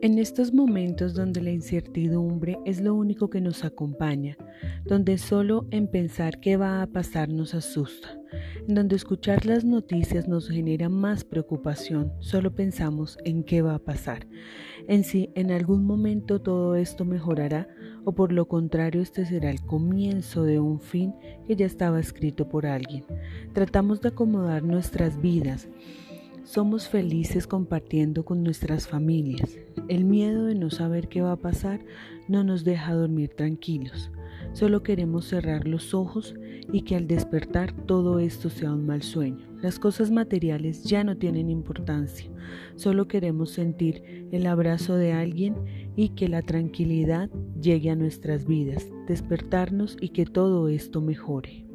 En estos momentos donde la incertidumbre es lo único que nos acompaña, donde solo en pensar qué va a pasar nos asusta, en donde escuchar las noticias nos genera más preocupación, solo pensamos en qué va a pasar, en si en algún momento todo esto mejorará o por lo contrario este será el comienzo de un fin que ya estaba escrito por alguien. Tratamos de acomodar nuestras vidas somos felices compartiendo con nuestras familias. El miedo de no saber qué va a pasar no nos deja dormir tranquilos. Solo queremos cerrar los ojos y que al despertar todo esto sea un mal sueño. Las cosas materiales ya no tienen importancia. Solo queremos sentir el abrazo de alguien y que la tranquilidad llegue a nuestras vidas, despertarnos y que todo esto mejore.